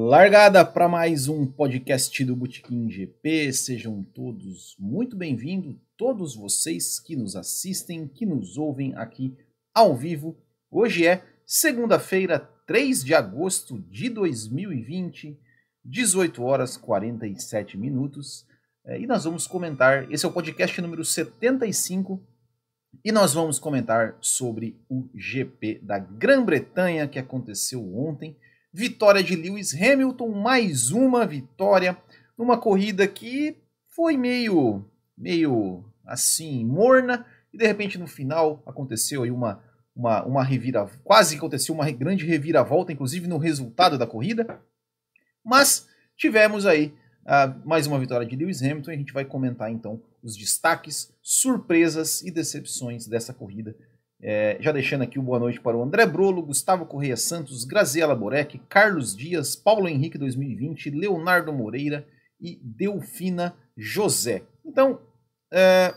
Largada para mais um podcast do Botequim GP. Sejam todos muito bem-vindos, todos vocês que nos assistem, que nos ouvem aqui ao vivo. Hoje é segunda-feira, 3 de agosto de 2020, 18 horas 47 minutos. É, e nós vamos comentar. Esse é o podcast número 75 e nós vamos comentar sobre o GP da Grã-Bretanha que aconteceu ontem Vitória de Lewis Hamilton, mais uma vitória numa corrida que foi meio, meio assim, morna, e de repente no final aconteceu aí uma, uma, uma revira, quase aconteceu uma grande reviravolta, inclusive no resultado da corrida, mas tivemos aí uh, mais uma vitória de Lewis Hamilton e a gente vai comentar então os destaques, surpresas e decepções dessa corrida é, já deixando aqui o boa noite para o André Brolo, Gustavo Correia Santos, Graziela Borek, Carlos Dias, Paulo Henrique 2020, Leonardo Moreira e Delfina José. Então, é,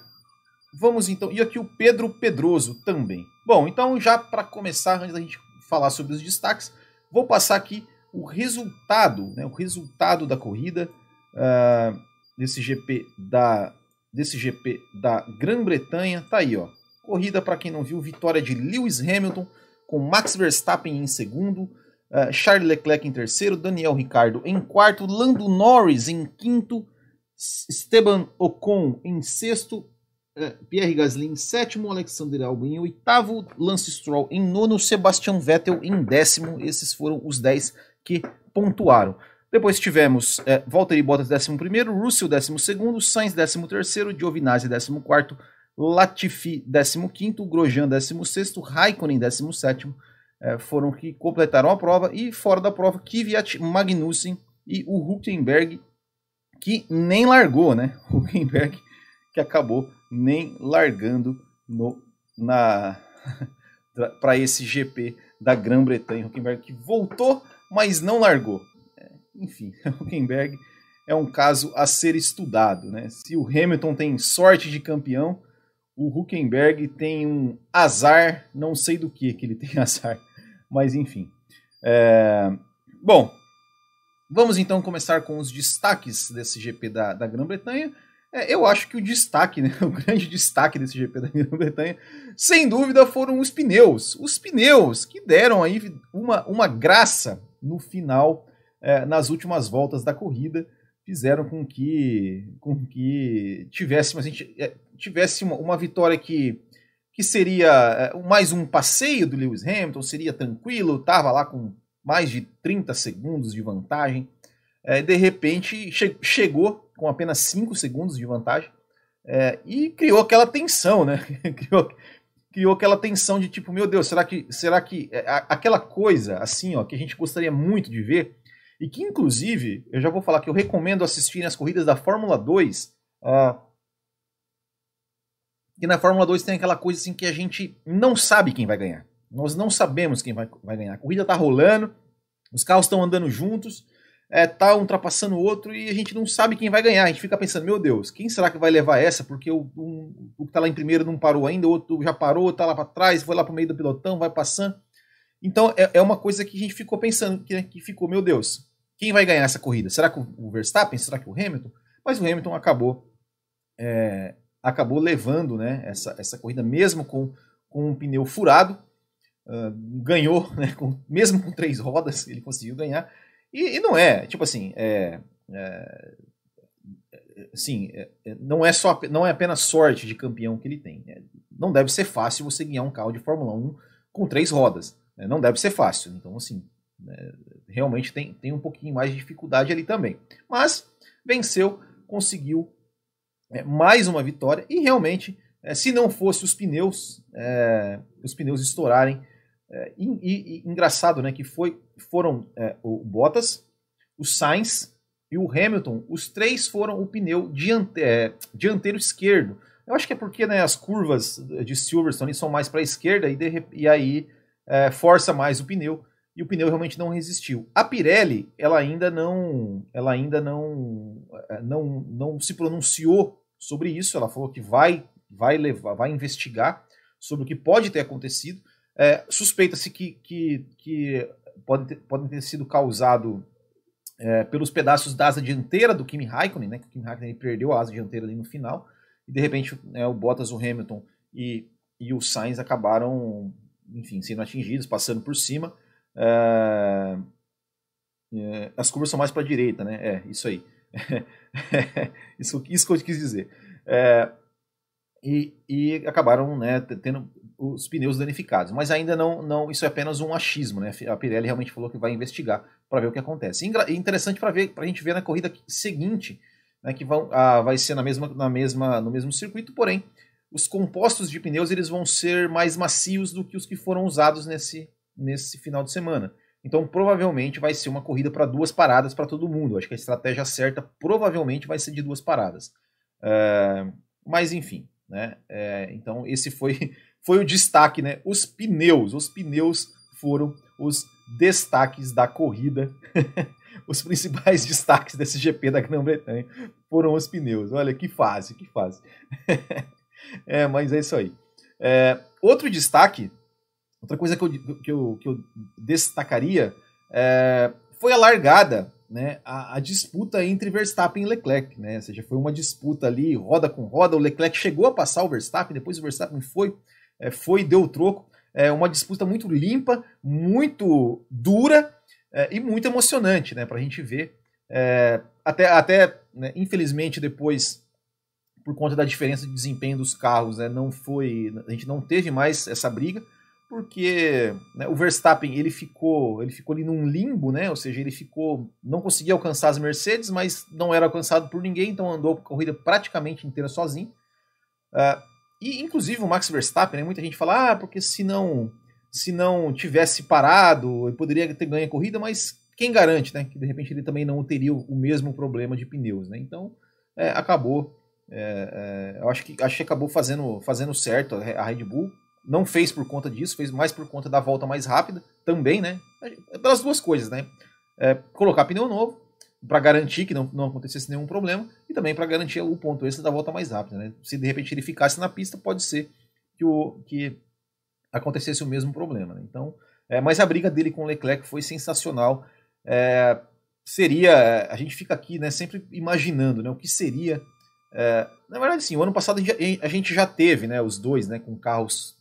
vamos então. E aqui o Pedro Pedroso também. Bom, então já para começar, antes da gente falar sobre os destaques, vou passar aqui o resultado, né, o resultado da corrida uh, desse GP da desse GP da Grã-Bretanha. Tá aí, ó. Corrida, para quem não viu, vitória de Lewis Hamilton, com Max Verstappen em segundo, uh, Charles Leclerc em terceiro, Daniel Ricardo em quarto, Lando Norris em quinto, Esteban Ocon em sexto, uh, Pierre Gasly em sétimo, Alexander Albon em oitavo, Lance Stroll em nono, Sebastian Vettel em décimo. Esses foram os dez que pontuaram. Depois tivemos é, Valtteri Bottas 11 primeiro, Russell 12 segundo, Sainz 13 terceiro, Giovinazzi 14 quarto, Latifi 15º, Grosjean 16º, Raikkonen 17º, é, foram que completaram a prova e fora da prova Kvyat, Magnussen e o Huckenberg que nem largou, né? Huckenberg que acabou nem largando no na para esse GP da Grã-Bretanha, Huckenberg que voltou, mas não largou. É, enfim, Huckenberg é um caso a ser estudado, né? Se o Hamilton tem sorte de campeão, o Huckenberg tem um azar, não sei do que que ele tem azar, mas enfim. É... Bom, vamos então começar com os destaques desse GP da, da Grã-Bretanha. É, eu acho que o destaque, né, o grande destaque desse GP da Grã-Bretanha, sem dúvida, foram os pneus. Os pneus que deram aí uma, uma graça no final, é, nas últimas voltas da corrida fizeram com que, com que tivéssemos, a gente é, tivesse uma, uma vitória que, que seria é, mais um passeio do Lewis Hamilton, seria tranquilo, estava lá com mais de 30 segundos de vantagem. É, de repente che chegou com apenas 5 segundos de vantagem é, e criou aquela tensão, né? criou, criou aquela tensão de tipo, meu Deus, será que, será que é, aquela coisa assim, ó, que a gente gostaria muito de ver e que, inclusive, eu já vou falar que eu recomendo assistirem as corridas da Fórmula 2. Uh, e na Fórmula 2 tem aquela coisa assim que a gente não sabe quem vai ganhar. Nós não sabemos quem vai, vai ganhar. A corrida tá rolando, os carros estão andando juntos, é, tá um ultrapassando o outro e a gente não sabe quem vai ganhar. A gente fica pensando, meu Deus, quem será que vai levar essa? Porque o, um, o que tá lá em primeiro não parou ainda, o outro já parou, tá lá para trás, foi lá pro meio do pilotão, vai passando. Então é, é uma coisa que a gente ficou pensando, que, que ficou, meu Deus, quem vai ganhar essa corrida? Será que o Verstappen? Será que o Hamilton? Mas o Hamilton acabou é, acabou levando né, essa, essa corrida, mesmo com, com um pneu furado. Uh, ganhou, né, com, mesmo com três rodas, ele conseguiu ganhar. E, e não é, tipo assim, é, é, assim, é, é não é só não é apenas sorte de campeão que ele tem. É, não deve ser fácil você ganhar um carro de Fórmula 1 com três rodas. Né, não deve ser fácil. Então, assim, né, realmente tem, tem um pouquinho mais de dificuldade ali também. Mas venceu, conseguiu é, mais uma vitória e realmente, é, se não fosse os pneus, é, os pneus estourarem, é, e, e, engraçado, né, que foi, foram é, o Bottas, o Sainz e o Hamilton, os três foram o pneu diante, é, dianteiro esquerdo. Eu acho que é porque né, as curvas de Silverstone são mais para a esquerda e, de, e aí força mais o pneu e o pneu realmente não resistiu. A Pirelli, ela ainda não, ela ainda não, eh, não, não se pronunciou sobre isso. Ela falou que vai, vai levar, vai investigar sobre o que pode ter acontecido. É, Suspeita-se que, que, que pode, ter, pode ter sido causado é, pelos pedaços da asa dianteira do Kimi Raikkonen, né? Que o Kimi Raikkonen perdeu a asa dianteira ali no final e de repente né, o Bottas, o Hamilton e, e o Sainz acabaram, enfim, sendo atingidos, passando por cima. É, é, as curvas são mais para a direita, né? É, isso aí. isso, isso que eu quis dizer. É, e, e acabaram né, tendo os pneus danificados. Mas ainda não, não isso é apenas um achismo, né? A Pirelli realmente falou que vai investigar para ver o que acontece. E interessante para ver, para a gente ver na corrida seguinte, né, que vão, ah, vai ser na mesma, na mesma, no mesmo circuito, porém os compostos de pneus eles vão ser mais macios do que os que foram usados nesse, nesse final de semana. Então provavelmente vai ser uma corrida para duas paradas para todo mundo. Acho que a estratégia certa provavelmente vai ser de duas paradas. É, mas enfim, né? É, então esse foi foi o destaque, né? Os pneus, os pneus foram os destaques da corrida. os principais destaques desse GP da Grã-Bretanha foram os pneus. Olha que fase, que fase. é, mas é isso aí. É, outro destaque, outra coisa que eu, que eu, que eu destacaria é, foi a largada, né, a, a, disputa entre Verstappen e Leclerc, né, ou seja, foi uma disputa ali, roda com roda, o Leclerc chegou a passar o Verstappen, depois o Verstappen foi é, foi deu o troco. É uma disputa muito limpa, muito dura é, e muito emocionante, né? Para a gente ver. É, até, até né, infelizmente, depois, por conta da diferença de desempenho dos carros, né, não foi. A gente não teve mais essa briga, porque né, o Verstappen ele ficou, ele ficou ali num limbo, né? Ou seja, ele ficou. não conseguia alcançar as Mercedes, mas não era alcançado por ninguém, então andou a corrida praticamente inteira sozinho. Uh, e, inclusive, o Max Verstappen, né, muita gente fala, ah, porque se não, se não tivesse parado, ele poderia ter ganho a corrida, mas quem garante, né? Que de repente ele também não teria o mesmo problema de pneus, né? Então, é, acabou. É, é, eu acho que, acho que acabou fazendo, fazendo certo a Red Bull. Não fez por conta disso, fez mais por conta da volta mais rápida também, né? Pelas duas coisas, né? É, colocar pneu novo para garantir que não, não acontecesse nenhum problema e também para garantir o ponto extra da volta mais rápida. Né? Se de repente ele ficasse na pista, pode ser que, o, que acontecesse o mesmo problema. Né? Então, é, mas a briga dele com o Leclerc foi sensacional. É, seria, a gente fica aqui né, sempre imaginando né, o que seria. É, na verdade, sim, o ano passado a gente já teve né, os dois né, com carros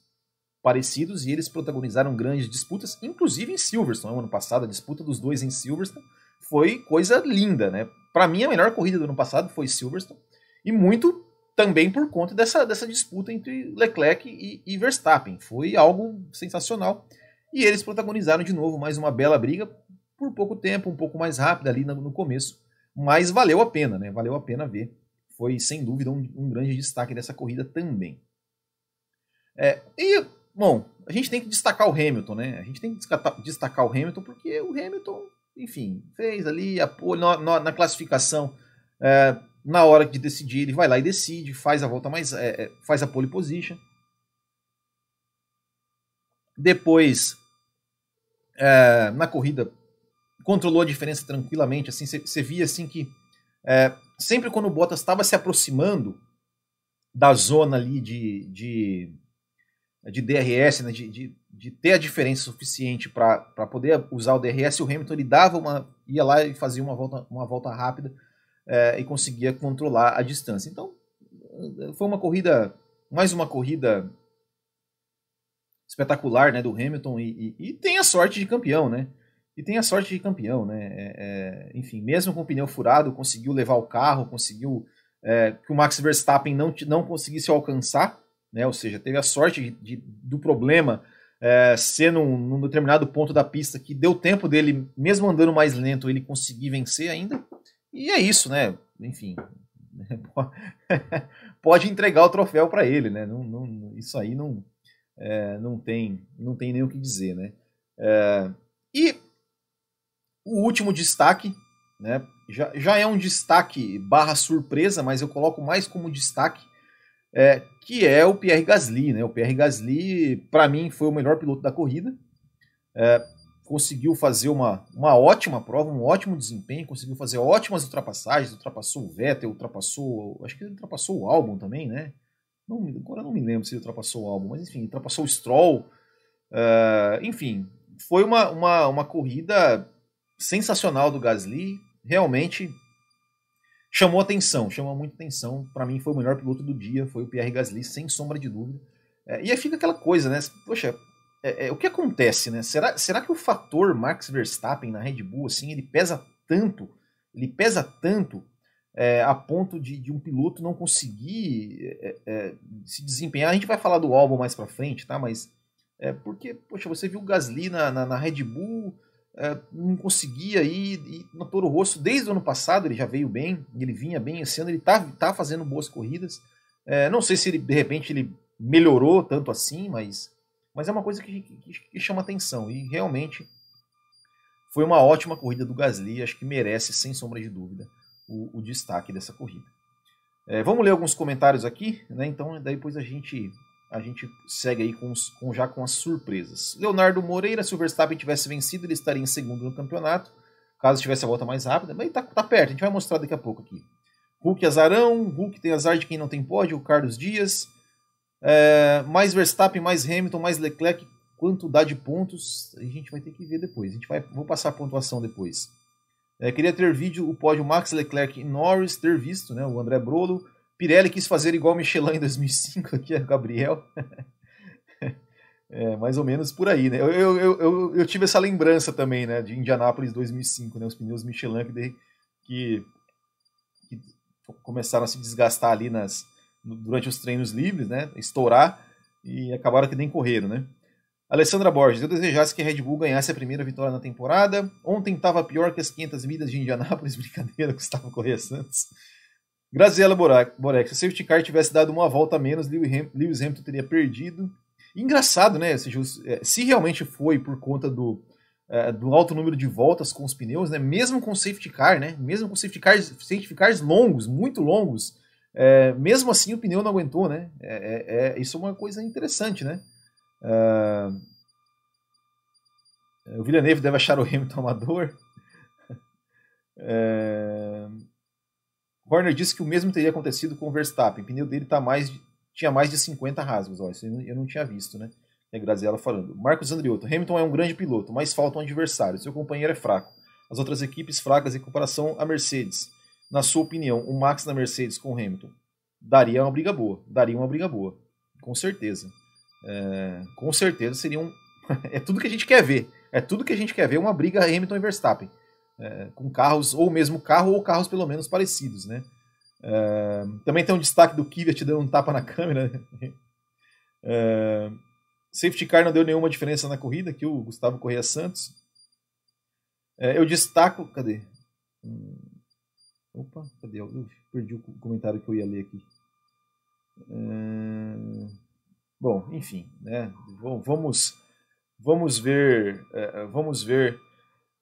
parecidos e eles protagonizaram grandes disputas, inclusive em Silverstone. No ano passado, a disputa dos dois em Silverstone foi coisa linda, né? Para mim, a melhor corrida do ano passado foi Silverstone, e muito também por conta dessa, dessa disputa entre Leclerc e, e Verstappen. Foi algo sensacional. E eles protagonizaram de novo mais uma bela briga, por pouco tempo, um pouco mais rápida ali no, no começo, mas valeu a pena, né? Valeu a pena ver. Foi sem dúvida um, um grande destaque dessa corrida também. É, e, bom, a gente tem que destacar o Hamilton, né? A gente tem que destacar o Hamilton porque o Hamilton enfim, fez ali apoio na, na, na classificação. É, na hora de decidir, ele vai lá e decide, faz a volta mais. É, é faz a pole position. Depois, é, na corrida, controlou a diferença tranquilamente. Assim, você via assim que é, sempre quando o Bottas estava se aproximando da zona ali de, de, de DRS, né, de, de, de ter a diferença suficiente para poder usar o DRS, o Hamilton ele dava uma, ia lá e fazia uma volta, uma volta rápida é, e conseguia controlar a distância. Então, foi uma corrida, mais uma corrida espetacular né, do Hamilton e, e, e tem a sorte de campeão, né? E tem a sorte de campeão, né? É, é, enfim, mesmo com o pneu furado, conseguiu levar o carro, conseguiu é, que o Max Verstappen não, não conseguisse alcançar, né? Ou seja, teve a sorte de, de, do problema é, ser num, num, determinado ponto da pista que deu tempo dele, mesmo andando mais lento, ele conseguir vencer ainda. E é isso, né? Enfim, pode entregar o troféu para ele, né? Não, não, isso aí não, é, não tem não tem nem o que dizer, né? É, e o último destaque, né? Já, já é um destaque barra surpresa, mas eu coloco mais como destaque é, que é o Pierre Gasly. Né? O Pierre Gasly, para mim, foi o melhor piloto da corrida. É, conseguiu fazer uma, uma ótima prova, um ótimo desempenho, conseguiu fazer ótimas ultrapassagens, ultrapassou o Vettel, ultrapassou, acho que ele ultrapassou o álbum também, né? Não, agora não me lembro se ele ultrapassou o álbum, mas enfim, ultrapassou o Stroll. Uh, enfim, foi uma, uma, uma corrida sensacional do Gasly, realmente chamou atenção, chamou muita atenção. Para mim foi o melhor piloto do dia, foi o Pierre Gasly, sem sombra de dúvida. É, e aí fica aquela coisa, né? Poxa, é, é, o que acontece, né? Será, será que o fator Max Verstappen na Red Bull, assim, ele pesa tanto, ele pesa tanto é, a ponto de, de, um piloto não conseguir é, é, se desempenhar? A gente vai falar do álbum mais para frente, tá? Mas é porque, poxa, você viu o Gasly na, na, na Red Bull, não conseguia ir, ir no Toro Rosso desde o ano passado, ele já veio bem, ele vinha bem esse ano, ele tá, tá fazendo boas corridas. É, não sei se ele, de repente, ele melhorou tanto assim, mas, mas é uma coisa que, que, que chama atenção. E realmente foi uma ótima corrida do Gasly, acho que merece, sem sombra de dúvida, o, o destaque dessa corrida. É, vamos ler alguns comentários aqui, né? Então depois a gente a gente segue aí com, os, com, já com as surpresas. Leonardo Moreira, se o Verstappen tivesse vencido, ele estaria em segundo no campeonato, caso tivesse a volta mais rápida, mas tá, tá perto, a gente vai mostrar daqui a pouco aqui. Hulk azarão, Hulk tem azar de quem não tem pódio, o Carlos Dias. É, mais Verstappen, mais Hamilton, mais Leclerc, quanto dá de pontos, a gente vai ter que ver depois. A gente vai, vou passar a pontuação depois. É, queria ter vídeo o pódio Max Leclerc e Norris, ter visto, né, o André Brolo. Pirelli quis fazer igual Michelin em 2005, aqui é Gabriel. é, mais ou menos por aí, né? Eu, eu, eu, eu, tive essa lembrança também, né, de Indianápolis 2005, né, os pneus Michelin que, que, que começaram a se desgastar ali nas, durante os treinos livres, né, estourar e acabaram que nem correram, né? Alessandra Borges, eu desejasse que a Red Bull ganhasse a primeira vitória na temporada. Ontem estava pior que as 500 milhas de Indianápolis, brincadeira, Gustavo Correia Santos. Graziela Borek, se o safety car tivesse dado uma volta a menos, Lewis Hamilton teria perdido. Engraçado, né? É, se realmente foi por conta do, é, do alto número de voltas com os pneus, né? Mesmo com safety car, né? Mesmo com safety cars, safety cars longos, muito longos, é, mesmo assim o pneu não aguentou, né? É, é isso é uma coisa interessante, né? É, o Villeneuve deve achar o Hamilton amador. É... Horner disse que o mesmo teria acontecido com o Verstappen. O pneu dele tá mais tinha mais de 50 rasgos. Ó, isso eu não tinha visto, né? É Graziella falando. Marcos Andriotto. Hamilton é um grande piloto, mas falta um adversário. Seu companheiro é fraco. As outras equipes fracas em comparação à Mercedes. Na sua opinião, o Max na Mercedes com o Hamilton daria uma briga boa. Daria uma briga boa. Com certeza. É, com certeza seria um. é tudo que a gente quer ver. É tudo que a gente quer ver uma briga Hamilton e Verstappen é, com carros, ou mesmo carro, ou carros pelo menos parecidos, né? É, também tem um destaque do Kvyat dando um tapa na câmera. Né? É, safety car não deu nenhuma diferença na corrida, aqui o Gustavo Correia Santos. É, eu destaco. Cadê? Hum, opa, cadê? Eu perdi o comentário que eu ia ler aqui. É, bom, enfim, né? Vamos, vamos ver, é, vamos ver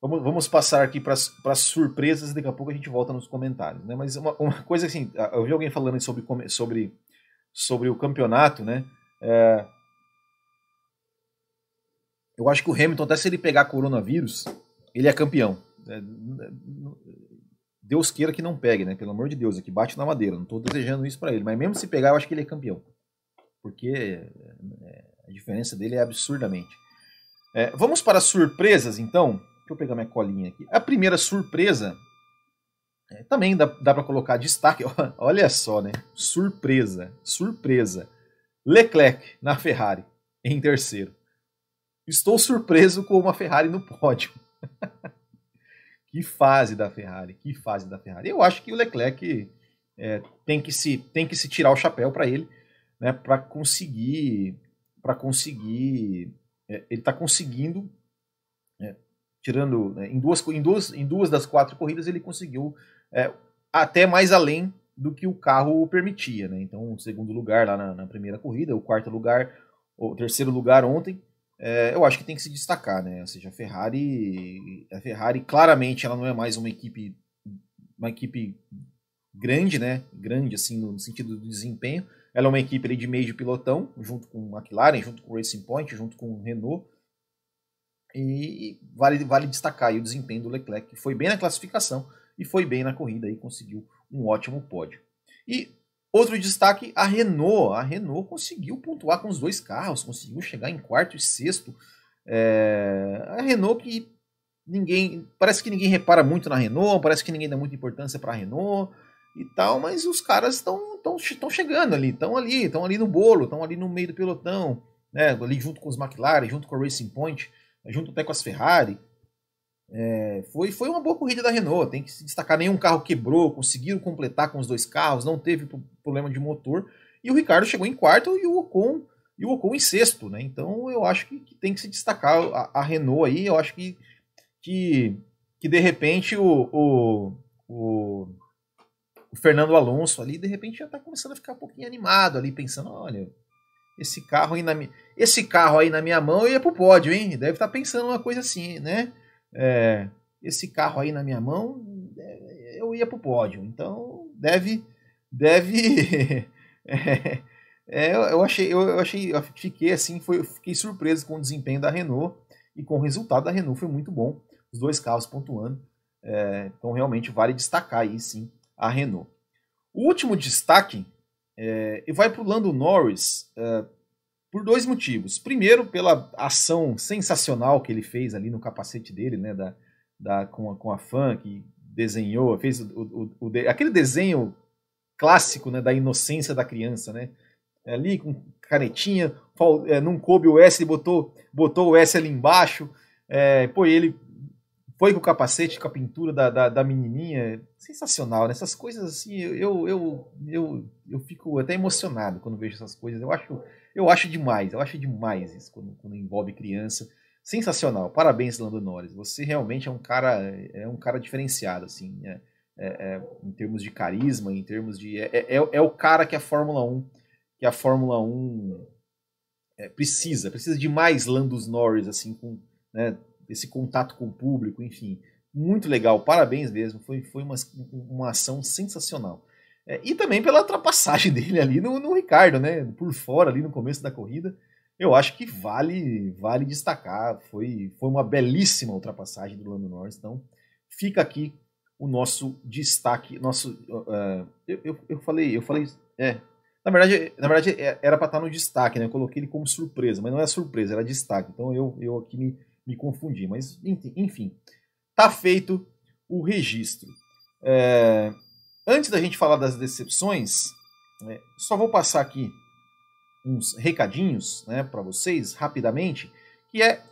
Vamos, vamos passar aqui para as surpresas e daqui a pouco a gente volta nos comentários. Né? Mas uma, uma coisa assim, eu vi alguém falando sobre, sobre, sobre o campeonato, né? É, eu acho que o Hamilton, até se ele pegar coronavírus, ele é campeão. É, Deus queira que não pegue, né? Pelo amor de Deus, aqui bate na madeira. Não estou desejando isso para ele, mas mesmo se pegar, eu acho que ele é campeão. Porque é, a diferença dele é absurdamente. É, vamos para as surpresas, então. Deixa eu pegar minha colinha aqui. A primeira surpresa é, também dá, dá para colocar destaque. Olha só, né? Surpresa, surpresa. Leclerc na Ferrari em terceiro. Estou surpreso com uma Ferrari no pódio. que fase da Ferrari, que fase da Ferrari. Eu acho que o Leclerc é, tem, que se, tem que se tirar o chapéu para ele, né, para conseguir, para conseguir, é, ele está conseguindo tirando né, em, duas, em, duas, em duas das quatro corridas ele conseguiu é, até mais além do que o carro permitia, né? Então, o segundo lugar lá na, na, primeira corrida, o quarto lugar, o terceiro lugar ontem, é, eu acho que tem que se destacar, né? Ou seja, a Ferrari, a Ferrari claramente ela não é mais uma equipe, uma equipe grande, né? Grande assim no sentido do desempenho. Ela é uma equipe ali, de meio de pilotão, junto com a McLaren, junto com o Racing Point, junto com o Renault. E vale, vale destacar o desempenho do Leclerc, que foi bem na classificação e foi bem na corrida e conseguiu um ótimo pódio. E outro destaque, a Renault. A Renault conseguiu pontuar com os dois carros, conseguiu chegar em quarto e sexto. É, a Renault que ninguém, parece que ninguém repara muito na Renault, parece que ninguém dá muita importância para a Renault e tal, mas os caras estão chegando ali, estão ali, estão ali no bolo, estão ali no meio do pelotão, né, ali junto com os McLaren, junto com a Racing Point, junto até com as Ferrari. É, foi, foi uma boa corrida da Renault, tem que se destacar, nenhum carro quebrou, conseguiram completar com os dois carros, não teve problema de motor, e o Ricardo chegou em quarto e o Ocon, e o Ocon em sexto, né? Então eu acho que, que tem que se destacar a, a, Renault aí, eu acho que, que, que de repente o, o, o, o Fernando Alonso ali, de repente já está começando a ficar um pouquinho animado ali, pensando, olha, esse carro aí na minha, esse carro aí na minha mão eu ia pro pódio, hein? Deve estar tá pensando uma coisa assim, né? é, esse carro aí na minha mão, é, eu ia para o pódio. Então deve, deve. é, é, eu achei, eu achei, eu fiquei assim, foi, fiquei surpreso com o desempenho da Renault e com o resultado da Renault foi muito bom. Os dois carros pontuando. É, então realmente vale destacar aí sim a Renault. O último destaque é, vai para o Lando Norris é, por dois motivos. Primeiro, pela ação sensacional que ele fez ali no capacete dele, né, da, da, com, a, com a fã que desenhou, fez o, o, o, aquele desenho clássico né, da inocência da criança, né? Ali com canetinha, é, não coube o S, ele botou, botou o S ali embaixo. É, pô, ele foi com o capacete, com a pintura da, da, da menininha. Sensacional, né? Essas coisas assim, eu, eu, eu, eu fico até emocionado quando vejo essas coisas. Eu acho eu acho demais, eu acho demais isso quando, quando envolve criança. Sensacional. Parabéns, Lando Norris. Você realmente é um cara, é um cara diferenciado, assim, é, é, é, em termos de carisma, em termos de. É, é, é, o cara que a Fórmula 1, que a Fórmula 1 é, precisa, precisa de mais Landos Norris, assim, com né, esse contato com o público, enfim. Muito legal, parabéns mesmo. Foi, foi uma, uma ação sensacional. É, e também pela ultrapassagem dele ali no, no, Ricardo, né? Por fora, ali no começo da corrida. Eu acho que vale vale destacar. Foi, foi uma belíssima ultrapassagem do Lando Norris. Então, fica aqui o nosso destaque. Nosso, uh, eu, eu, eu, falei, eu falei. É, na verdade, na verdade é, era para estar no destaque, né? Eu coloquei ele como surpresa, mas não é surpresa, era destaque. Então eu, eu aqui me, me confundi. Mas, enfim, tá feito o registro. É, Antes da gente falar das decepções, né, só vou passar aqui uns recadinhos né, para vocês, rapidamente, que é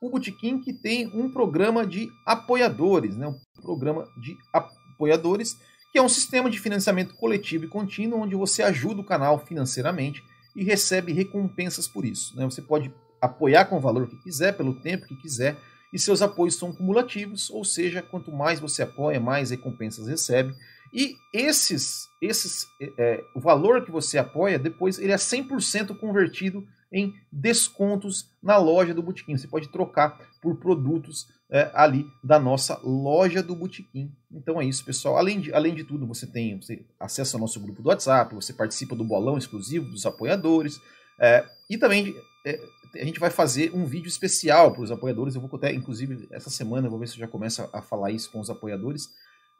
o Botequim que tem um programa de apoiadores, né, um programa de apoiadores, que é um sistema de financiamento coletivo e contínuo, onde você ajuda o canal financeiramente e recebe recompensas por isso. Né? Você pode apoiar com o valor que quiser, pelo tempo que quiser, e seus apoios são cumulativos, ou seja, quanto mais você apoia, mais recompensas recebe. E esses, esses é, o valor que você apoia, depois ele é 100% convertido em descontos na loja do Botequim. Você pode trocar por produtos é, ali da nossa loja do Botequim. Então é isso, pessoal. Além de, além de tudo, você tem você acessa ao nosso grupo do WhatsApp, você participa do bolão exclusivo dos apoiadores. É, e também é, a gente vai fazer um vídeo especial para os apoiadores. Eu vou até, inclusive, essa semana, eu vou ver se eu já começo a falar isso com os apoiadores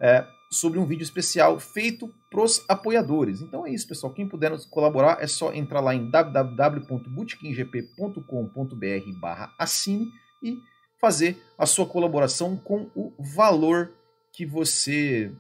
é, sobre um vídeo especial feito para os apoiadores. Então é isso, pessoal. Quem puder colaborar é só entrar lá em www.bootkinggp.com.br barra assine e fazer a sua colaboração com o valor que você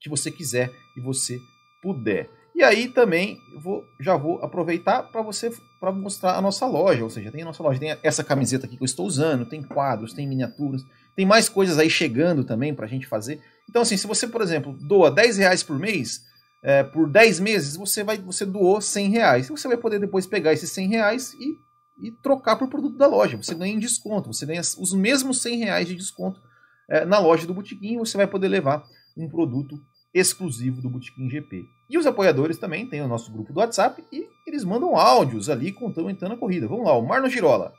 que você quiser e você puder. E aí também vou, já vou aproveitar para você para mostrar a nossa loja, ou seja, tem a nossa loja, tem essa camiseta aqui que eu estou usando, tem quadros, tem miniaturas, tem mais coisas aí chegando também para a gente fazer. Então, assim, se você, por exemplo, doa 10 reais por mês, é, por 10 meses, você vai você doou 100 reais. Você vai poder depois pegar esses 100 reais e, e trocar por produto da loja. Você ganha em desconto, você ganha os mesmos 100 reais de desconto é, na loja do Botequim você vai poder levar um produto exclusivo do Botequim GP. E os apoiadores também têm o nosso grupo do WhatsApp e eles mandam áudios ali contando entrando na corrida. Vamos lá, o Marno Girola.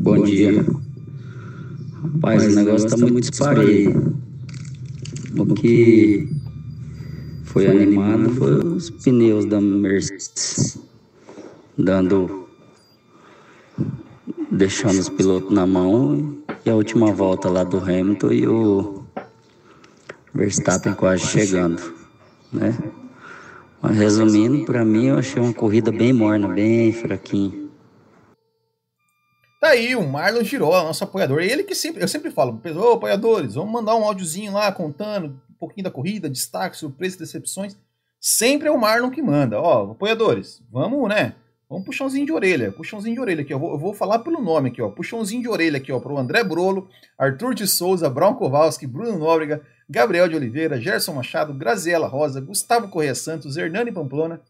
Bom dia. Rapaz, o negócio está muito disparelho. O que foi animado foi os pneus da Mercedes dando deixando os pilotos na mão e a última volta lá do Hamilton e o Verstappen quase chegando, né? Mas resumindo, para mim eu achei uma corrida bem morna, bem fraquinha. Tá aí o Marlon Girola, nosso apoiador. Ele que sempre, eu sempre falo, ô apoiadores, vamos mandar um áudiozinho lá contando um pouquinho da corrida, destaque, surpresas, decepções. Sempre é o Marlon que manda. Ó, apoiadores, vamos, né? Vamos puxãozinho de orelha, puxãozinho de orelha aqui. Eu vou, eu vou falar pelo nome aqui, ó. Puxãozinho de orelha aqui, ó, pro André Brolo, Arthur de Souza, Brown Kowalski, Bruno Nóbrega, Gabriel de Oliveira, Gerson Machado, Graziela Rosa, Gustavo Correia Santos, Hernani Pamplona,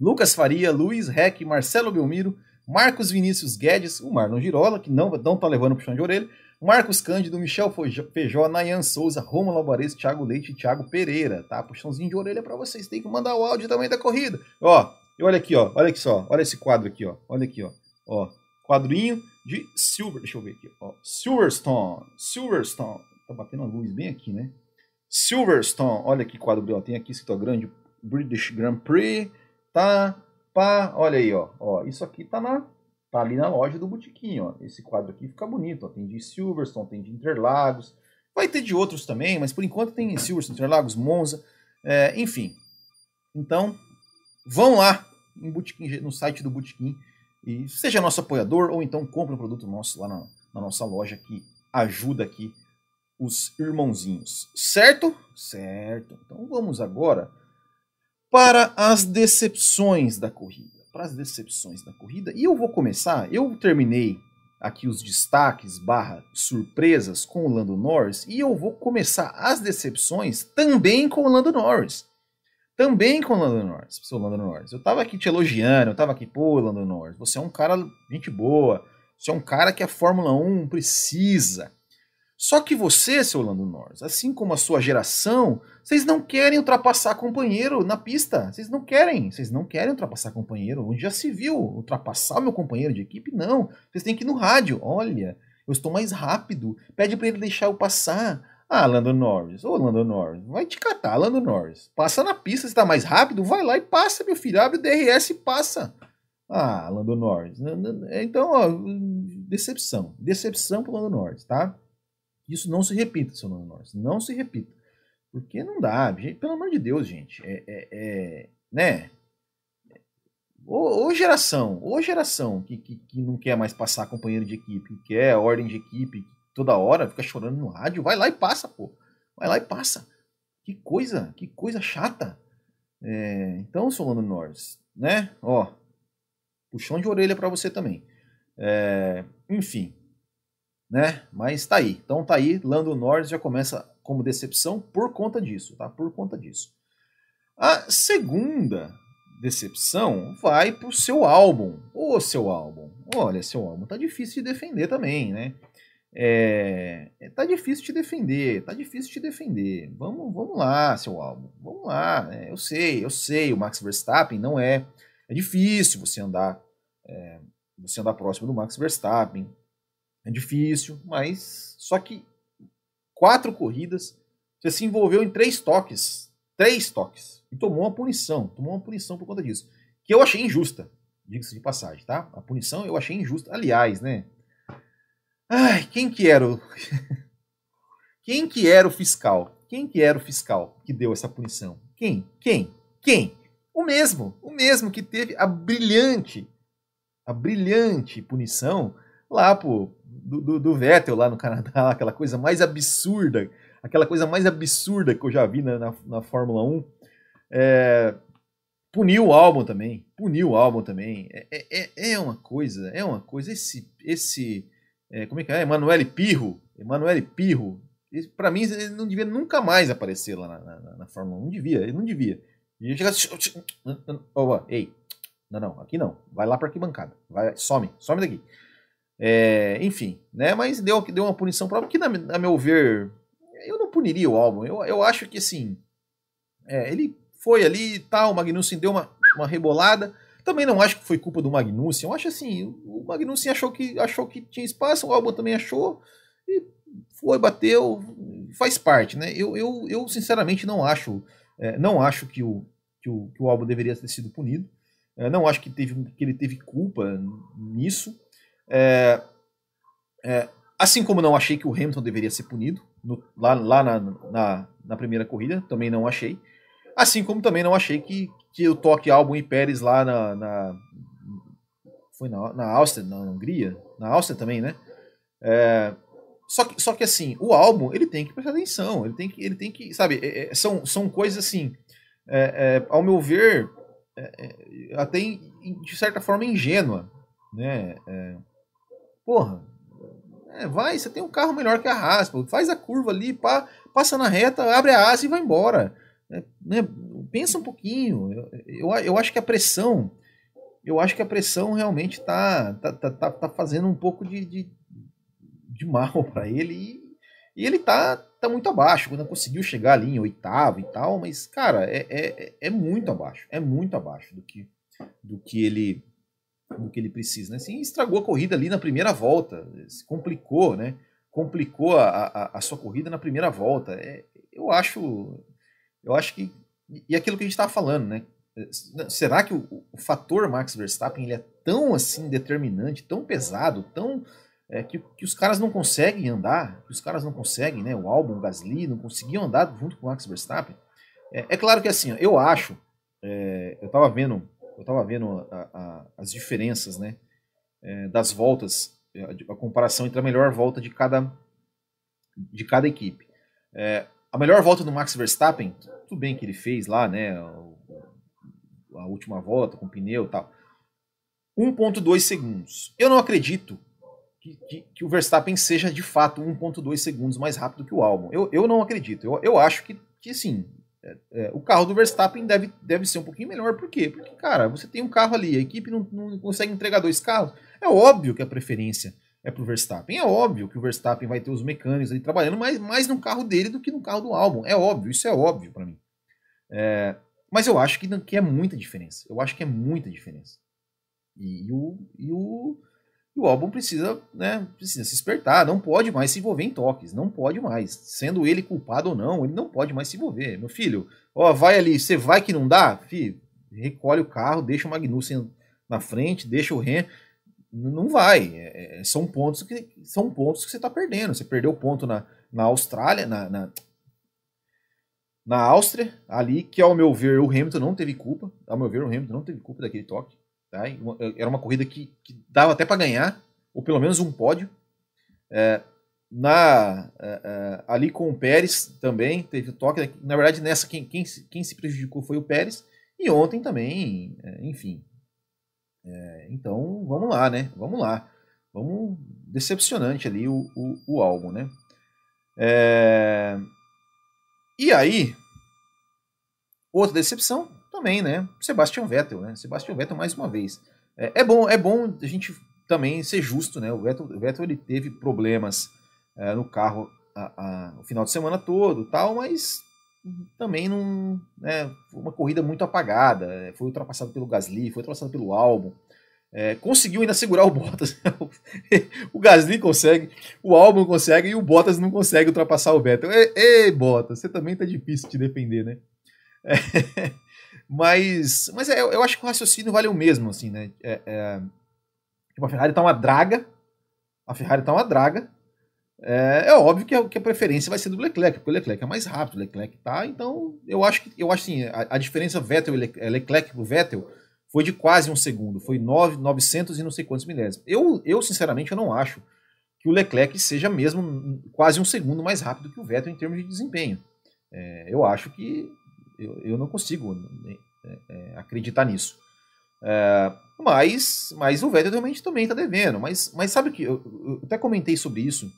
Lucas Faria, Luiz Reck, Marcelo Belmiro, Marcos Vinícius Guedes, o Marlon Girola, que não, não tá levando puxão de orelha, Marcos Cândido, Michel Feijó, Nayan Souza, Romulo Alvarez, Thiago Leite e Thiago Pereira, tá? Puxãozinho de orelha para vocês, tem que mandar o áudio também da corrida. Ó, e olha aqui, ó. Olha aqui só. Olha esse quadro aqui, ó. Olha aqui, ó. Ó. Quadrinho de Silver. Deixa eu ver aqui, ó. Silverstone. Silverstone. Tá batendo a luz bem aqui, né? Silverstone. Olha que quadro, ó. Tem aqui escrito grande British Grand Prix. Tá. Pá. Olha aí, ó. Ó. Isso aqui tá na. Tá ali na loja do Botiquim, ó. Esse quadro aqui fica bonito, ó. Tem de Silverstone, tem de Interlagos. Vai ter de outros também, mas por enquanto tem Silverstone, Interlagos, Monza. É, enfim. Então, vão lá no site do Botequim e seja nosso apoiador ou então compre um produto nosso lá na, na nossa loja que ajuda aqui os irmãozinhos. Certo? Certo. Então vamos agora para as decepções da corrida. Para as decepções da corrida. E eu vou começar. Eu terminei aqui os destaques barra surpresas com o Lando Norris. E eu vou começar as decepções também com o Lando Norris também com o Lando Norris, seu Lando Norris. Eu tava aqui te elogiando, eu tava aqui, pô, Lando Norris, você é um cara, gente boa, você é um cara que a Fórmula 1 precisa. Só que você, seu Lando Norris, assim como a sua geração, vocês não querem ultrapassar companheiro na pista. Vocês não querem. Vocês não querem ultrapassar companheiro. Onde já se viu ultrapassar o meu companheiro de equipe? Não. Vocês têm que ir no rádio. Olha, eu estou mais rápido. Pede para ele deixar eu passar. Ah, Lando Norris, ô Lando Norris, vai te catar, Lando Norris. Passa na pista, se tá mais rápido, vai lá e passa, meu filho. Abre o DRS e passa. Ah, Lando Norris. Então, ó, decepção. Decepção pro Lando Norris, tá? Isso não se repita, seu Lando Norris. Não se repita. Porque não dá, gente, pelo amor de Deus, gente. É, é, é né? Ô, ô, geração, ô geração que, que, que, não quer mais passar companheiro de equipe, que quer ordem de equipe, toda hora, fica chorando no rádio, vai lá e passa, pô. Vai lá e passa. Que coisa, que coisa chata. É, então, seu Lando Norris, né? Ó, puxão de orelha para você também. É, enfim, né? Mas tá aí. Então tá aí, Lando Norris já começa como decepção por conta disso, tá? Por conta disso. A segunda decepção vai pro seu álbum. Ô, seu álbum. Olha, seu álbum tá difícil de defender também, né? É, é, tá difícil te defender, tá difícil te defender. Vamos, vamos lá, seu álbum, vamos lá. Né? Eu sei, eu sei, o Max Verstappen não é, é difícil você andar, é, você andar próximo do Max Verstappen. É difícil, mas só que quatro corridas você se envolveu em três toques, três toques e tomou uma punição, tomou uma punição por conta disso, que eu achei injusta, diga-se de passagem, tá? A punição eu achei injusta. Aliás, né? Ai, quem que era o... quem que era o fiscal? Quem que era o fiscal que deu essa punição? Quem? Quem? Quem? O mesmo, o mesmo que teve a brilhante, a brilhante punição lá pô, do, do, do Vettel lá no Canadá, aquela coisa mais absurda, aquela coisa mais absurda que eu já vi na, na, na Fórmula 1. É, puniu o álbum também, puniu o álbum também. É, é, é uma coisa, é uma coisa. Esse, esse é, como é que é? Emanuele Pirro. Emanuele Pirro. Para mim, ele não devia nunca mais aparecer lá na, na, na Fórmula 1. Não devia, ele não devia. E chegar assim, oh, ei, não, não, aqui não. Vai lá para bancada. Vai, some, some daqui. É, enfim, né? Mas deu, deu uma punição própria que, na, na meu ver, eu não puniria o álbum. Eu, eu acho que assim, é, ele foi ali e tal, o Magnussen deu uma, uma rebolada. Também não acho que foi culpa do Magnussen. Eu acho assim, o Magnussen achou que, achou que tinha espaço, o Albon também achou, e foi, bateu, faz parte, né? Eu, eu, eu sinceramente não acho, é, não acho que o, que o, que o Albon deveria ter sido punido. É, não acho que, teve, que ele teve culpa nisso. É, é, assim como não achei que o Hamilton deveria ser punido no, lá, lá na, na, na, primeira corrida, também não achei. Assim como também não achei que, que o toque Albon e Pérez lá na, na foi na, na Áustria, na Hungria, na Áustria também, né? É, só, que, só que assim, o álbum ele tem que prestar atenção, ele tem que, ele tem que sabe, é, é são, são coisas assim, é, é, ao meu ver, até de certa forma ingênua, né? Porra, vai, você tem um carro melhor que a Raspa, faz a curva ali, pá, passa na reta, abre a asa e vai embora. Né? Pensa um pouquinho, eu, eu, eu acho que a pressão eu acho que a pressão realmente está tá, tá, tá, tá, fazendo um pouco de, de, de mal para ele e, e, ele tá, tá muito abaixo. Quando conseguiu chegar ali em oitavo e tal, mas, cara, é, é, é muito abaixo. É muito abaixo do que, do que ele do que ele precisa. Né? Assim, estragou a corrida ali na primeira volta, se complicou, né? Complicou a, a, a sua corrida na primeira volta. É, eu acho. Eu acho que. E aquilo que a gente estava falando, né? Será que o, o, fator Max Verstappen ele é tão assim determinante, tão pesado, tão é, que, que os caras não conseguem andar, que os caras não conseguem, né? O álbum, o Gasly, não conseguiam andar junto com o Max Verstappen. É, é claro que assim, eu acho, é, eu tava vendo, eu tava vendo a, a, as diferenças, né? É, das voltas, a, a, comparação entre a melhor volta de cada de cada equipe. É, a melhor volta do Max Verstappen, tudo bem que ele fez lá, né? a última volta com pneu e tal. 1.2 segundos. Eu não acredito que, que, que, o Verstappen seja de fato 1.2 segundos mais rápido que o Albon. Eu, eu não acredito. Eu, eu acho que, que sim. É, é, o carro do Verstappen deve, deve ser um pouquinho melhor. Por quê? Porque, cara, você tem um carro ali, a equipe não, não consegue entregar dois carros. É óbvio que a preferência é pro Verstappen. É óbvio que o Verstappen vai ter os mecânicos ali trabalhando mais, mais no carro dele do que no carro do Albon. É óbvio, isso é óbvio para mim. É, mas eu acho que, que é muita diferença. Eu acho que é muita diferença. E, e o, e o, o álbum precisa, né, precisa se espertar, não pode mais se envolver em toques, não pode mais. Sendo ele culpado ou não, ele não pode mais se envolver. Meu filho, ó, vai ali, você vai que não dá? Filho, recolhe o carro, deixa o Magnussen na frente, deixa o Ren. Não vai. É, é são pontos que são pontos que você está perdendo. Você perdeu ponto na, na Austrália, na, na na Áustria, ali, que ao meu ver o Hamilton não teve culpa. Ao meu ver, o Hamilton não teve culpa daquele toque. Tá? Era uma corrida que, que dava até para ganhar, ou pelo menos um pódio. É, na é, é, ali com o Pérez também teve toque. Na verdade, nessa quem, quem, quem se prejudicou foi o Pérez. E ontem também, é, enfim. É, então, vamos lá, né? Vamos lá. Vamos decepcionante ali o, o, o álbum, né? É, e aí, outra decepção também, né? Sebastian Vettel, né? Sebastian Vettel mais uma vez. É, é bom, é bom a gente também ser justo, né? O Vettel, o Vettel ele teve problemas é, no carro a, a, o final de semana todo, tal, mas também não, né? Uma corrida muito apagada. É, foi ultrapassado pelo Gasly, foi ultrapassado pelo Albon. É, conseguiu ainda segurar o Bottas. o Gasly consegue, o Albon consegue e o Bottas não consegue ultrapassar o Vettel. Ei, ei Bottas, você também tá difícil de defender, né? É, mas mas é, eu acho que o raciocínio vale o mesmo, assim, né? É, é, tipo, a Ferrari tá uma draga, a Ferrari tá uma draga. É, é óbvio que a, que a, preferência vai ser do Leclerc, porque o Leclerc é mais rápido, o Leclerc tá, então eu acho que eu acho assim, a, a diferença Vettel e Leclerc pro Vettel foi de quase um segundo, foi 9, 900 e não sei quantos milésimos. Eu, eu, sinceramente, eu não acho que o Leclerc seja mesmo quase um segundo mais rápido que o Vettel em termos de desempenho. É, eu acho que eu, eu não consigo né, é, é, acreditar nisso. É, mas, mas o Vettel realmente também está devendo. Mas, mas sabe que eu, eu, até comentei sobre isso,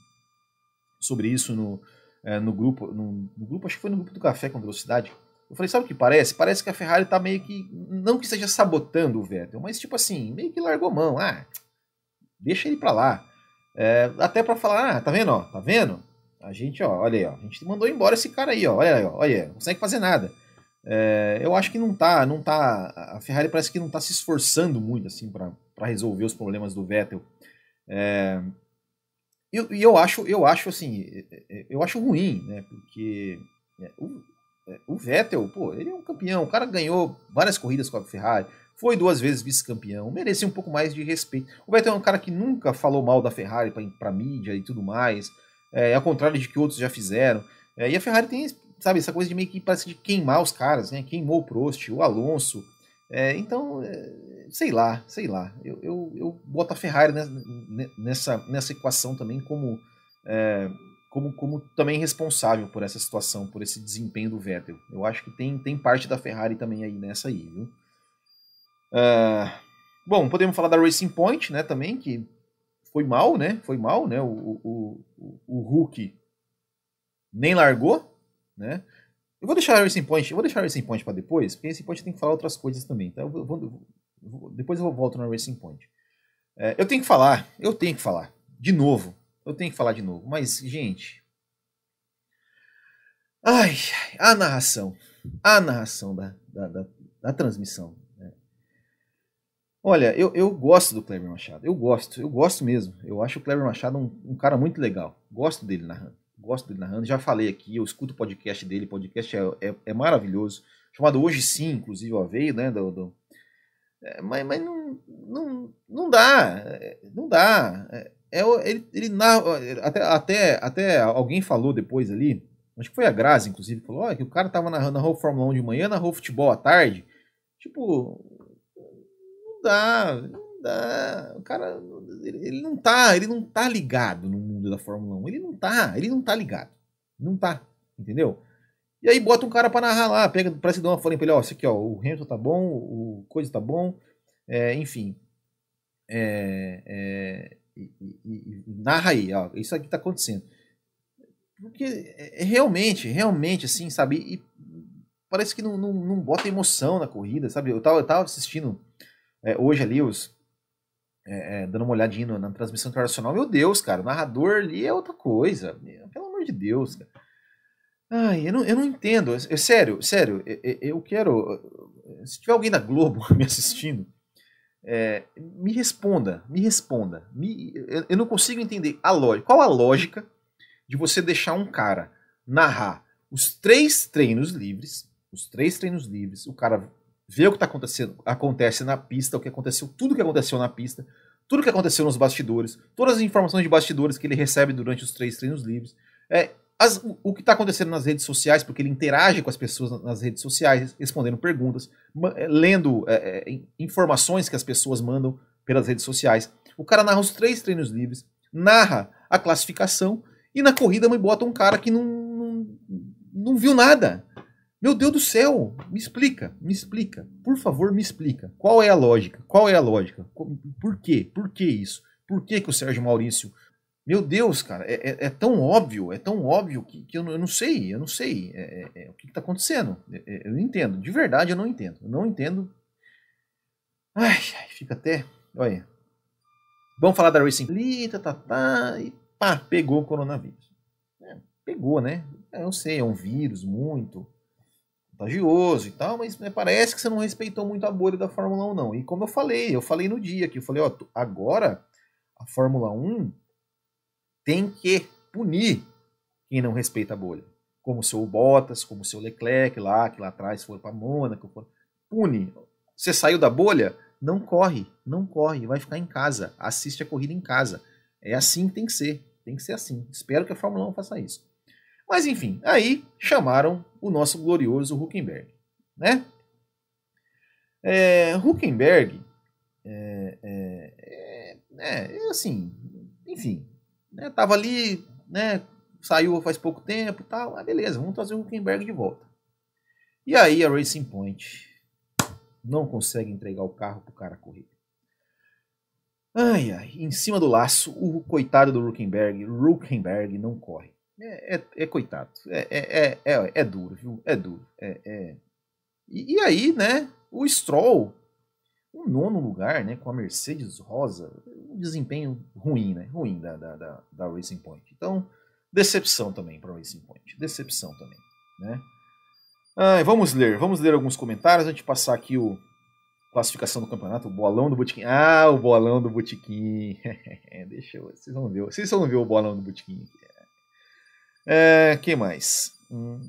sobre isso no, é, no grupo, no, no, grupo, acho que foi no grupo do Café com Velocidade. Eu falei, sabe o que parece? Parece que a Ferrari tá meio que. Não que esteja sabotando o Vettel, mas tipo assim, meio que largou mão. Ah, deixa ele pra lá. É, até para falar, ah, tá vendo, ó, tá vendo? A gente, ó, olha aí, ó, a gente mandou embora esse cara aí, ó, olha aí, ó, olha, não consegue fazer nada. É, eu acho que não tá, não tá, a Ferrari parece que não tá se esforçando muito, assim, para resolver os problemas do Vettel. É, e eu, eu acho, eu acho, assim, eu acho ruim, né, porque é, o, o Vettel, pô, ele é um campeão. O cara ganhou várias corridas com a Ferrari, foi duas vezes vice-campeão, merecia um pouco mais de respeito. O Vettel é um cara que nunca falou mal da Ferrari pra mídia e tudo mais, é, ao contrário de que outros já fizeram. É, e a Ferrari tem, sabe, essa coisa de meio que parece de queimar os caras, né? Queimou o Prost, o Alonso. É, então, é, sei lá, sei lá. Eu, eu, eu boto a Ferrari nessa, nessa equação também como, é, como, como também responsável por essa situação, por esse desempenho do Vettel. Eu acho que tem, tem parte da Ferrari também aí nessa aí, viu? Uh, bom, podemos falar da Racing Point, né, também, que foi mal, né? Foi mal, né? O, o, o, o Hulk nem largou, né? Eu vou deixar Racing Point, eu vou deixar Racing Point para depois, porque Racing Point tem que falar outras coisas também, tá? Eu vou, eu vou, depois eu volto na Racing Point. É, eu tenho que falar, eu tenho que falar, de novo. Eu tenho que falar de novo, mas, gente. Ai, a narração. A narração da, da, da, da transmissão. Né? Olha, eu, eu gosto do Kleber Machado. Eu gosto, eu gosto mesmo. Eu acho o Kleber Machado um, um cara muito legal. Gosto dele narrando gosto dele narrando, já falei aqui, eu escuto o podcast dele, o podcast é, é, é maravilhoso, chamado Hoje Sim, inclusive, o veio, né, do, do é, mas, mas não, não, não dá, é, não dá, é, é ele, ele narra, até, até, até alguém falou depois ali, acho que foi a Grazi, inclusive, falou que o cara tava narrando, narrou Fórmula 1 de manhã, narrou futebol à tarde, tipo, não dá, não dá, o cara ele não tá, ele não tá ligado no mundo da Fórmula 1. Ele não tá, ele não tá ligado. Não tá, entendeu? E aí bota um cara para narrar lá, pega, parece dar uma folha pra ele, ó, isso aqui, ó, o Hamilton tá bom, o coisa tá bom, é, enfim. É, é, e, e, e, narra aí, ó, isso aqui tá acontecendo. Porque é, é realmente, realmente, assim, sabe, e parece que não, não, não bota emoção na corrida, sabe? Eu tava, eu tava assistindo é, hoje ali os, é, é, dando uma olhadinha na, transmissão internacional, meu Deus, cara, o narrador ali é outra coisa. Pelo amor de Deus, cara. Ai, eu não, eu não entendo. Eu, sério, sério, eu, eu, quero. Se tiver alguém da Globo me assistindo, é, me responda, me responda. Me, eu, não consigo entender a lógica. Qual a lógica de você deixar um cara narrar os três treinos livres, os três treinos livres, o cara ver o que tá acontecendo, acontece na pista, o que aconteceu, tudo que aconteceu na pista, tudo que aconteceu nos bastidores, todas as informações de bastidores que ele recebe durante os três treinos livres, é, as, o que está acontecendo nas redes sociais, porque ele interage com as pessoas nas redes sociais, respondendo perguntas, é, lendo é, é, informações que as pessoas mandam pelas redes sociais. O cara narra os três treinos livres, narra a classificação e na corrida me bota um cara que não, não, não viu nada. Meu Deus do céu, me explica, me explica. Por favor, me explica. Qual é a lógica? Qual é a lógica? Por quê? Por que isso? Por que, que o Sérgio Maurício. Meu Deus, cara, é, é, é tão óbvio, é tão óbvio que, que eu, não, eu, não, sei, eu não sei é, é, é o que está acontecendo. É, eu não entendo, de verdade eu não entendo. Eu não entendo. Ai, fica até. Olha. Vamos falar da Racing Lita, tá, tá, e pá, pegou o coronavírus. pegou, né? Eu sei, é um vírus muito contagioso e tal, mas né, parece que você não respeitou muito a bolha da Fórmula 1, não. E como eu falei, eu falei no dia que eu falei, ó, agora a Fórmula 1 tem que punir quem não respeita a bolha. Como o seu Bottas, como o seu Leclerc lá, que lá atrás foi para Mônaco. Pune. Você saiu da bolha? Não corre, não corre, vai ficar em casa. Assiste a corrida em casa. É assim que tem que ser. Tem que ser assim. Espero que a Fórmula 1 faça isso. Mas enfim, aí chamaram o nosso glorioso Huckenberg. Né? É, Huckenberg é, é, é, é assim, enfim, né, tava ali, né, saiu faz pouco tempo e tal, ah, beleza, vamos trazer o Huckenberg de volta. E aí a Racing Point não consegue entregar o carro pro cara correr. Ai, ai, em cima do laço, o coitado do Huckenberg, Huckenberg não corre. É, é, é coitado. É, é, é, é, duro, viu? É duro. É, é. E, e, aí, né? O Stroll, um nono lugar, né? Com a Mercedes Rosa, um desempenho ruim, né? Ruim da, da, da, da Racing Point. Então, decepção também para a Racing Point. Decepção também, né? Ah, vamos ler, vamos ler alguns comentários antes de passar aqui o classificação do campeonato, o bolão do Botequim. Ah, o bolão do Botequim. Deixa eu, vocês vão ver, vocês vão ver o bolão do Botequim. É, que mais? Hum.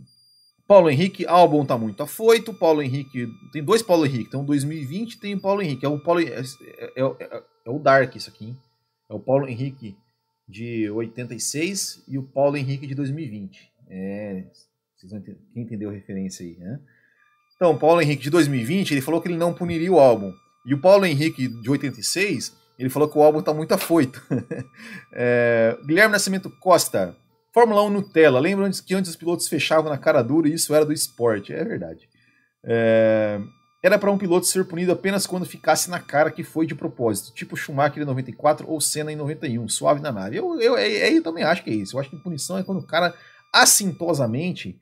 Paulo Henrique, álbum tá muito afoito. Paulo Henrique, tem dois Paulo Henrique, tem um 2020 tem o Paulo Henrique. É o, Paulo, é, é, é, é o Dark isso aqui. Hein? É o Paulo Henrique de 86 e o Paulo Henrique de 2020. É, vocês vão entender, quem entendeu a referência aí, né? Então, Paulo Henrique de 2020, ele falou que ele não puniria o álbum. E o Paulo Henrique de 86, ele falou que o álbum tá muito afoito. é, Guilherme Nascimento Costa, Fórmula 1 Nutella. Lembram que antes os pilotos fechavam na cara dura e isso era do esporte. É verdade. É, era para um piloto ser punido apenas quando ficasse na cara que foi de propósito, tipo Schumacher em 94 ou Senna em 91, suave na nave. Eu, eu, eu, eu também acho que é isso. Eu acho que punição é quando o cara assintosamente.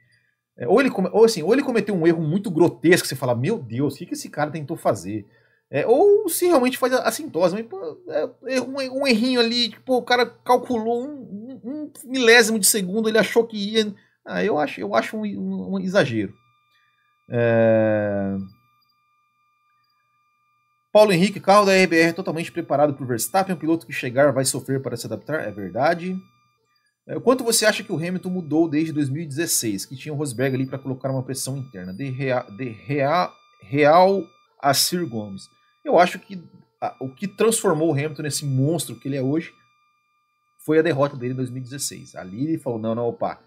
É, ou, ele, ou, assim, ou ele cometeu um erro muito grotesco, você fala, meu Deus, o que, que esse cara tentou fazer? É, ou se realmente faz pô, é, um, um, errinho ali, tipo, o cara calculou um, um, um, milésimo de segundo, ele achou que ia. Ah, eu acho, eu acho um, um exagero. É... Paulo Henrique, carro da RBR totalmente preparado para o Verstappen, um piloto que chegar vai sofrer para se adaptar, é verdade. É, quanto você acha que o Hamilton mudou desde 2016, que tinha o Rosberg ali para colocar uma pressão interna? De, rea, de rea, Real a Sir Gomes. Eu acho que a, o que transformou o Hamilton nesse monstro que ele é hoje foi a derrota dele em 2016. Ali ele falou: não, não, opa.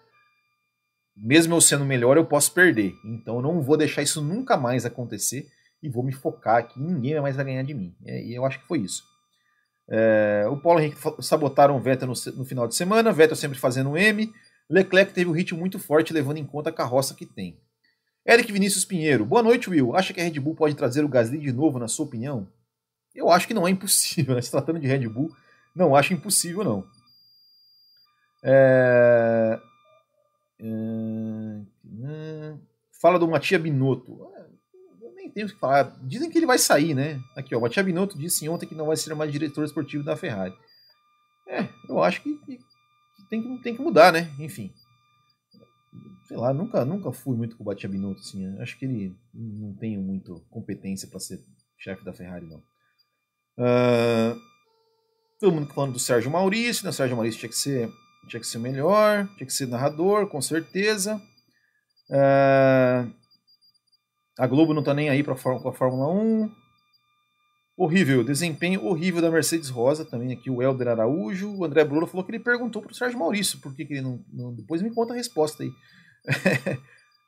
Mesmo eu sendo melhor, eu posso perder. Então eu não vou deixar isso nunca mais acontecer e vou me focar aqui, ninguém mais vai ganhar de mim. É, e eu acho que foi isso. É, o Paulo Henrique sabotaram o Vettel no, no, final de semana, Vettel sempre fazendo M. Leclerc teve um ritmo muito forte, levando em conta a carroça que tem. Eric Vinícius Pinheiro, boa noite, Will. Acha que a Red Bull pode trazer o Gasly de novo, na sua opinião? Eu acho que não é impossível, né? se tratando de Red Bull, não acho impossível, não. É... É... Fala do Matia Binotto nem tenho o que falar. Dizem que ele vai sair, né? Aqui, ó. O Matia Binotto disse ontem que não vai ser mais diretor esportivo da Ferrari. É, eu acho que, que, tem, que tem que mudar, né? Enfim. Sei lá, nunca, nunca fui muito com o Matia Binotto, assim. Acho que ele não tem muito competência para ser chefe da Ferrari, não. Uh, todo mundo falando do Sérgio Maurício, né? O Sérgio Maurício tinha que ser, tinha que ser melhor, tinha que ser narrador, com certeza. Uh, a Globo não tá nem aí pra, com a Fórmula 1. Horrível, desempenho horrível da Mercedes Rosa, também aqui o Helder Araújo. O André Bruno falou que ele perguntou pro Sérgio Maurício por que, que ele não, não, Depois me conta a resposta aí.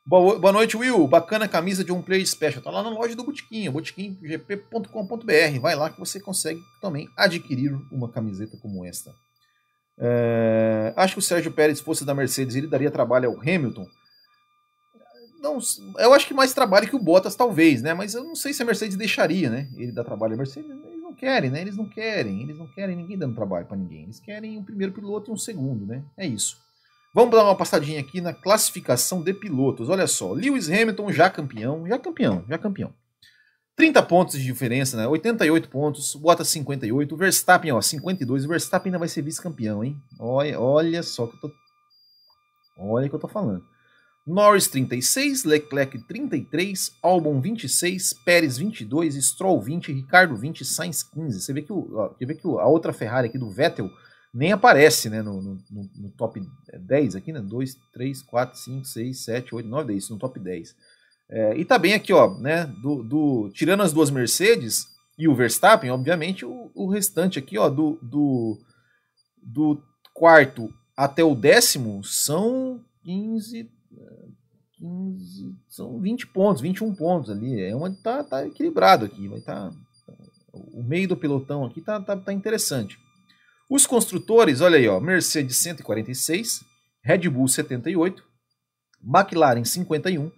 boa, noite, Will. Bacana camisa de um Player Special. Tá lá na loja do Botiquim, botiquimgp.com.br. Vai lá que você consegue também adquirir uma camiseta como esta. É, acho que o Sérgio Pérez fosse da Mercedes, ele daria trabalho ao Hamilton não, eu acho que mais trabalho que o Bottas, talvez, né? Mas eu não sei se a Mercedes deixaria, né? Ele dar trabalho à Mercedes. Eles não querem, né? Eles não querem. Eles não querem ninguém dando trabalho para ninguém. Eles querem um primeiro piloto e um segundo, né? É isso. Vamos dar uma passadinha aqui na classificação de pilotos. Olha só, Lewis Hamilton já campeão, já campeão, já campeão. 30 pontos de diferença, né? 88 pontos, Bottas 58, o Verstappen, ó, 52. O Verstappen ainda vai ser vice-campeão, hein? Olha, olha só que eu tô. Olha que eu tô falando. Norris 36, Leclerc 33, Albon 26, Pérez 22, Stroll 20, Ricardo 20, Sainz 15. Você vê que, o, ó, vê que a outra Ferrari aqui do Vettel nem aparece né, no, no, no top 10 aqui, né? 2, 3, 4, 5, 6, 7, 8, 9, 10, no top 10. É, e tá bem aqui, ó, né? Do, do, tirando as duas Mercedes e o Verstappen, obviamente, o, o restante aqui, ó, do, do, do quarto até o décimo são 15, 15, são 20 pontos, 21 pontos ali. É uma tá, tá equilibrado aqui, vai tá, o meio do pelotão aqui tá, tá, tá interessante. Os construtores, olha aí, ó, Mercedes 146, Red Bull 78, McLaren 51.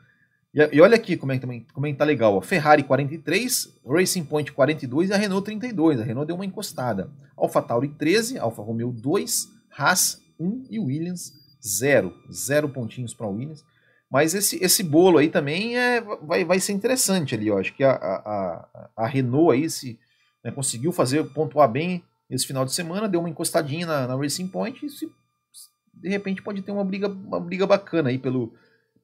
E, e olha aqui como é, como é que tá legal, ó, Ferrari 43, Racing Point 42 e a Renault 32. A Renault deu uma encostada. Alfa Tauri 13, Alfa Romeo 2, Haas 1 e Williams zero. Zero pontinhos para Williams. Mas esse, esse bolo aí também é, vai, vai ser interessante ali. Eu acho que a, a, a Renault aí se, né, conseguiu fazer pontuar bem esse final de semana, deu uma encostadinha na, na Racing Point e se, de repente pode ter uma briga, uma briga bacana aí pelo,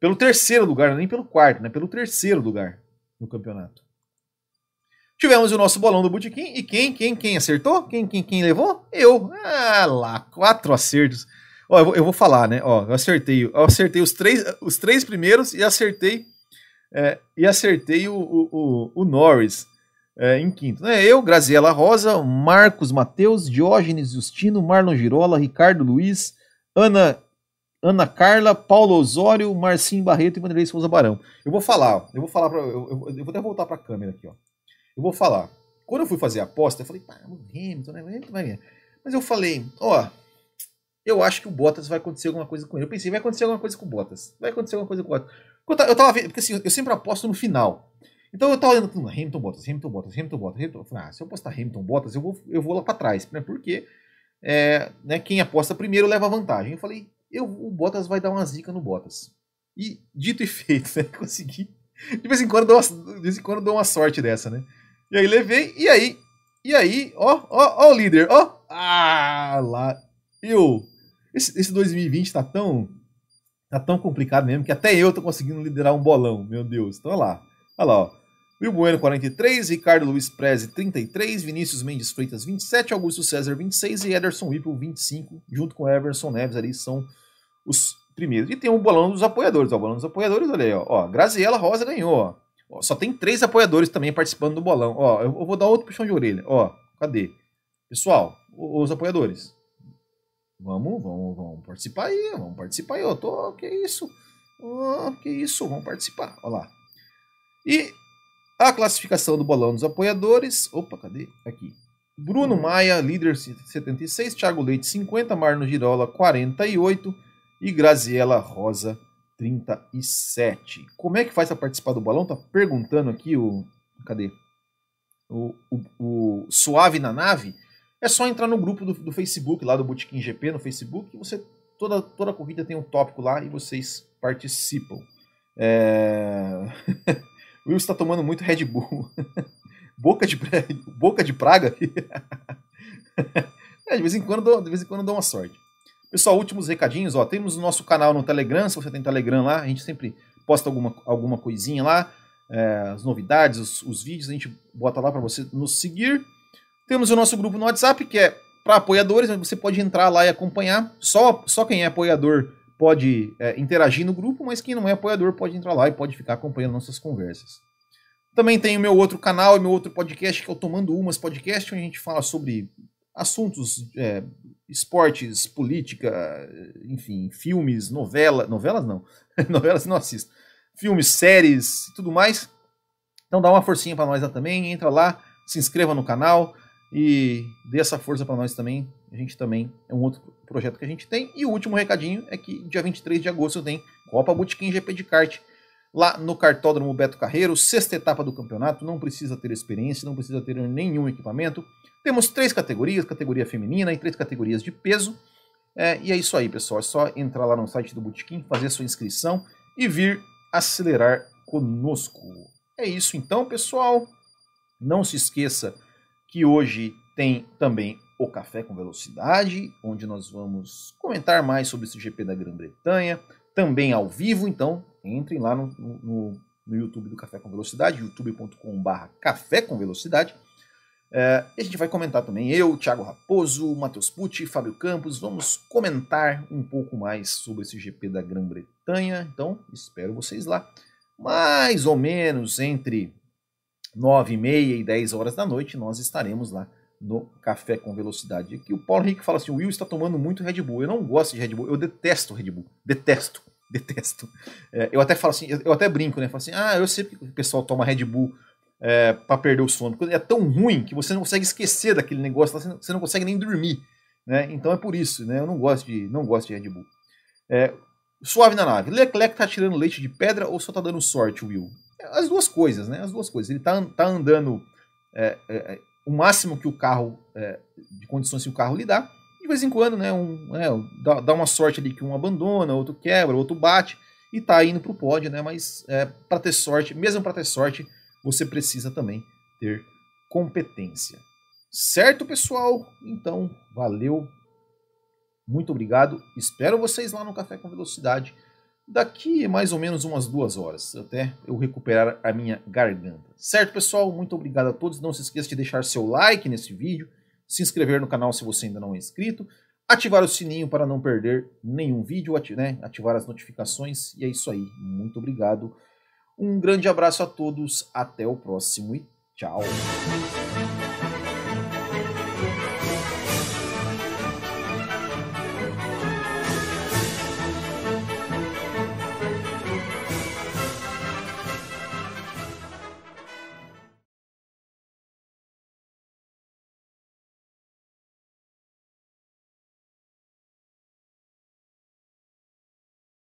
pelo terceiro lugar, nem pelo quarto, né? Pelo terceiro lugar no campeonato. Tivemos o nosso bolão do Botequim e quem, quem, quem acertou? Quem, quem, quem levou? Eu. Ah lá, quatro acertos. Ó, eu vou, eu vou falar, né? Ó, eu acertei, eu acertei os três, os três primeiros e acertei é, e acertei o, o, o Norris é, em quinto. Né? Eu, Graziela Rosa, Marcos Mateus, Diógenes Justino, Marlon Girola, Ricardo Luiz, Ana Ana Carla, Paulo Osório, Marcinho Barreto e Vanderlei Souza Barão. Eu vou falar, eu vou falar para eu, eu, eu, vou até voltar para a câmera aqui, ó. Eu vou falar. Quando eu fui fazer a aposta, eu falei, pá, o Hamilton, né? Vai ganhar. Mas eu falei, ó, eu acho que o Bottas vai acontecer alguma coisa com ele. Eu pensei, vai acontecer alguma coisa com o Bottas. Vai acontecer alguma coisa com o Bottas. Eu tava vendo, porque assim, eu sempre aposto no final. Então eu tava olhando, Hamilton Bottas, Hamilton Bottas, Hamilton Bottas, Hamilton. Eu ah, se eu apostar Hamilton Bottas, eu vou, eu vou lá para trás, né? Porque é, né, quem aposta primeiro leva vantagem. Eu falei, eu, o Bottas vai dar uma zica no Bottas. E dito e feito, né? Consegui. De vez em quando dou uma, de vez em quando dou uma sorte dessa, né? E aí levei, e aí, e aí, ó, ó, ó o líder, ó. Ah, lá. Eu. Esse, esse 2020 tá tão. Tá tão complicado mesmo que até eu tô conseguindo liderar um bolão, meu Deus. Então olha lá. Olha lá, ó. Will Bueno, 43, Ricardo Luiz Preze, 33, Vinícius Mendes Freitas, 27, Augusto César, 26 e Ederson Whipple, 25, junto com Everson Neves ali são os primeiros. E tem o bolão dos apoiadores, ó, o bolão dos apoiadores, olha aí, ó, ó Graziela Rosa ganhou, ó. Só tem três apoiadores também participando do bolão. Ó, eu vou dar outro puxão de orelha. Ó, cadê? Pessoal, os apoiadores. Vamos, vamos, vamos participar aí, vamos participar aí. Eu tô, que isso? Oh, que isso? Vamos participar. Olha lá. E a classificação do bolão dos apoiadores. Opa, cadê? Aqui. Bruno Maia, líder 76, Thiago Leite 50, Marno Girola 48 e Graziela Rosa 37. Como é que faz para participar do balão? Tá perguntando aqui o. Cadê? O, o, o, Suave na Nave. É só entrar no grupo do, do Facebook, lá do Botequim GP no Facebook. você toda, toda corrida tem um tópico lá e vocês participam. É... o Will está tomando muito Red Bull. boca, de, boca de praga? é, de, vez em quando, de vez em quando dá uma sorte. Pessoal, últimos recadinhos, ó, temos o nosso canal no Telegram, se você tem Telegram lá, a gente sempre posta alguma, alguma coisinha lá, é, as novidades, os, os, vídeos, a gente bota lá para você nos seguir. Temos o nosso grupo no WhatsApp, que é para apoiadores, você pode entrar lá e acompanhar. Só, só quem é apoiador pode é, interagir no grupo, mas quem não é apoiador pode entrar lá e pode ficar acompanhando nossas conversas. Também tem o meu outro canal e meu outro podcast, que é o Tomando Umas Podcast, onde a gente fala sobre assuntos é, esportes, política, enfim, filmes, novela, novelas não, novelas não assisto, filmes, séries e tudo mais. Então dá uma forcinha para nós lá também, entra lá, se inscreva no canal e dê essa força para nós também. A gente também é um outro projeto que a gente tem. E o último recadinho é que dia 23 de agosto tem Copa Botequim GP de kart lá no Cartódromo Beto Carreiro, sexta etapa do campeonato, não precisa ter experiência, não precisa ter nenhum equipamento. Temos três categorias, categoria feminina e três categorias de peso. É, e é isso aí, pessoal. É só entrar lá no site do Botequim, fazer sua inscrição e vir acelerar conosco. É isso então, pessoal. Não se esqueça que hoje tem também o Café com Velocidade, onde nós vamos comentar mais sobre esse GP da Grã-Bretanha, também ao vivo, então entrem lá no, no, no YouTube do Café com Velocidade, youtube.com.br Café com Velocidade. É, a gente vai comentar também, eu, Thiago Raposo, Matheus Pucci, Fábio Campos, vamos comentar um pouco mais sobre esse GP da Grã-Bretanha. Então, espero vocês lá. Mais ou menos entre 9 e meia e 10 horas da noite, nós estaremos lá no Café com Velocidade. Aqui o Paulo Henrique fala assim: o Will está tomando muito Red Bull. Eu não gosto de Red Bull, eu detesto Red Bull. Detesto, detesto. É, eu até falo assim, eu até brinco, né? Falo assim: ah, eu sei que o pessoal toma Red Bull é, para perder o sono. Porque é tão ruim que você não consegue esquecer daquele negócio, você não consegue nem dormir. Né? Então é por isso, né? Eu não gosto de, não gosto de Red Bull. É, suave na nave. Leclerc tá tirando leite de pedra ou só tá dando sorte, Will? As duas coisas, né? As duas coisas. Ele tá, tá andando é, é, é o máximo que o carro, é, de condições que o carro lhe dá. De vez em quando, né? Um, é, dá, dá, uma sorte ali que um abandona, outro quebra, outro bate e tá indo pro pódio, né? Mas é, para ter sorte, mesmo para ter sorte, você precisa também ter competência. Certo, pessoal? Então, valeu. Muito obrigado. Espero vocês lá no Café com Velocidade daqui mais ou menos umas duas horas, até eu recuperar a minha garganta. Certo, pessoal? Muito obrigado a todos. Não se esqueça de deixar seu like nesse vídeo, se inscrever no canal se você ainda não é inscrito, ativar o sininho para não perder nenhum vídeo, né? ativar as notificações. E é isso aí. Muito obrigado. Um grande abraço a todos, até o próximo e tchau.